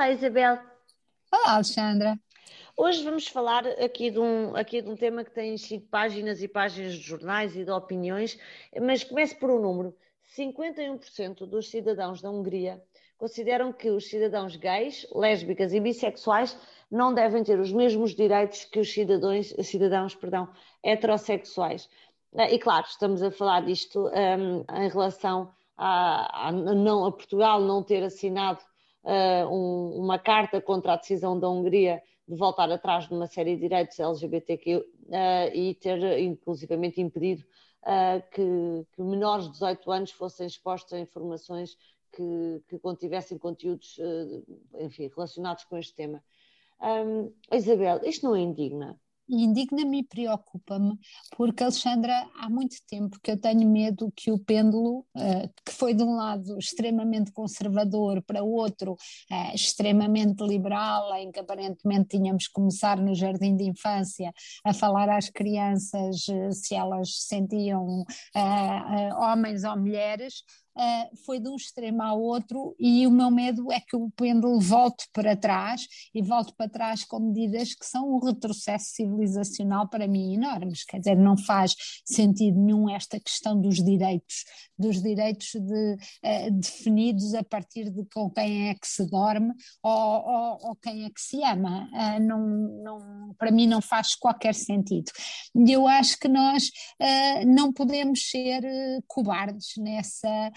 Olá, Isabel. Olá, Alexandra. Hoje vamos falar aqui de, um, aqui de um tema que tem cinco páginas e páginas de jornais e de opiniões, mas começo por um número. 51% dos cidadãos da Hungria consideram que os cidadãos gays, lésbicas e bissexuais não devem ter os mesmos direitos que os cidadãos, cidadãos perdão, heterossexuais. E claro, estamos a falar disto um, em relação a, a, não, a Portugal não ter assinado uh, um, uma carta contra a decisão da Hungria de voltar atrás numa série de direitos LGBTQ uh, e ter inclusivamente impedido uh, que, que, menores de 18 anos fossem expostos a informações que, que contivessem conteúdos enfim, relacionados com este tema. Um, Isabel, isto não é indigna? Indigna-me e preocupa-me, porque, Alexandra, há muito tempo que eu tenho medo que o pêndulo, uh, que foi de um lado extremamente conservador para o outro uh, extremamente liberal, em que aparentemente tínhamos que começar no jardim de infância a falar às crianças uh, se elas se sentiam homens ou mulheres, uh, foi de um extremo ao outro e o meu medo é que o pêndulo volte para trás e volte para trás com medidas que são um retrocesso civilizacional para mim enormes, quer dizer, não faz sentido nenhum esta questão dos direitos, dos direitos de, uh, definidos a partir de com quem é que se dorme ou, ou, ou quem é que se ama, uh, não, não, para mim não faz qualquer sentido. E eu acho que nós não podemos ser cobardes nessa,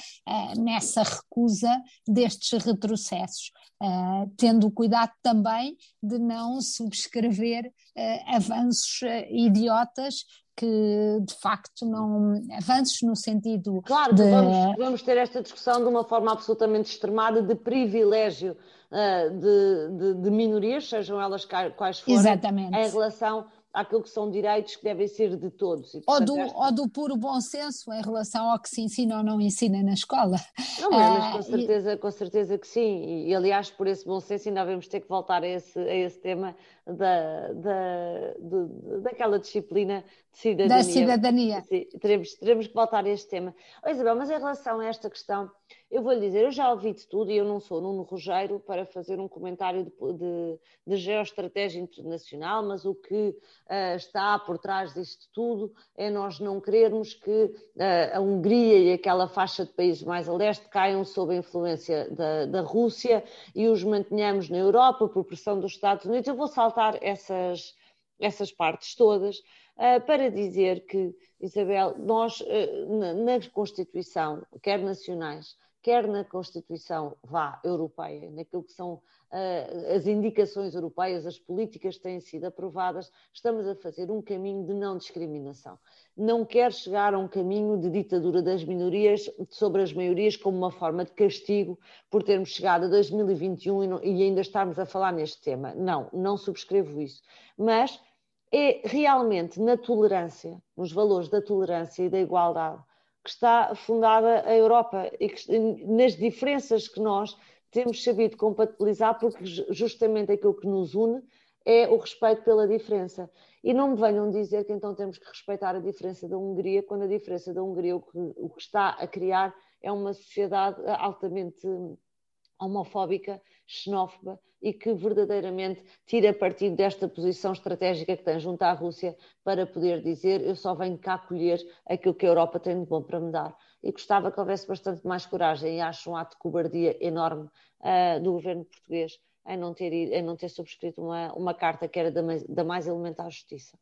nessa recusa destes retrocessos, uh, tendo cuidado também de não subscrever uh, avanços idiotas que de facto não avanços no sentido claro de... vamos, vamos ter esta discussão de uma forma absolutamente extremada de privilégio uh, de, de, de, minorias, sejam elas quais forem, Exatamente. em relação àquilo que são direitos que devem ser de todos. E, portanto, ou, do, esta... ou do puro bom senso em relação ao que se ensina ou não ensina na escola. Não, mas com, ah, certeza, e... com certeza que sim, e, e, aliás por esse bom senso ainda vamos ter que voltar a esse, a esse tema da, da, de, daquela disciplina de cidadania. Da cidadania. Sim, teremos, teremos que voltar a este tema. Oh, Isabel, mas em relação a esta questão eu vou lhe dizer, eu já ouvi de tudo e eu não sou Nuno Rogério para fazer um comentário de, de, de geoestratégia internacional, mas o que uh, está por trás disto tudo é nós não querermos que uh, a Hungria e aquela faixa de países mais a leste caiam sob a influência da, da Rússia e os mantenhamos na Europa por pressão dos Estados Unidos. Eu vou saltar essas, essas partes todas uh, para dizer que, Isabel, nós na, na Constituição, quer nacionais, quer na Constituição vá europeia, naquilo que são uh, as indicações europeias, as políticas que têm sido aprovadas, estamos a fazer um caminho de não discriminação. Não quer chegar a um caminho de ditadura das minorias sobre as maiorias como uma forma de castigo por termos chegado a 2021 e, não, e ainda estarmos a falar neste tema. Não, não subscrevo isso. Mas é realmente na tolerância, nos valores da tolerância e da igualdade, que está fundada a Europa e que, nas diferenças que nós temos sabido compatibilizar, porque justamente aquilo que nos une é o respeito pela diferença. E não me venham dizer que então temos que respeitar a diferença da Hungria, quando a diferença da Hungria o que, o que está a criar é uma sociedade altamente homofóbica, xenófoba e que verdadeiramente tira partido desta posição estratégica que tem junto à Rússia para poder dizer eu só venho cá colher aquilo que a Europa tem de bom para me dar. E gostava que houvesse bastante mais coragem e acho um ato de cobardia enorme uh, do governo português em não ter, em não ter subscrito uma, uma carta que era da mais, da mais elementar justiça.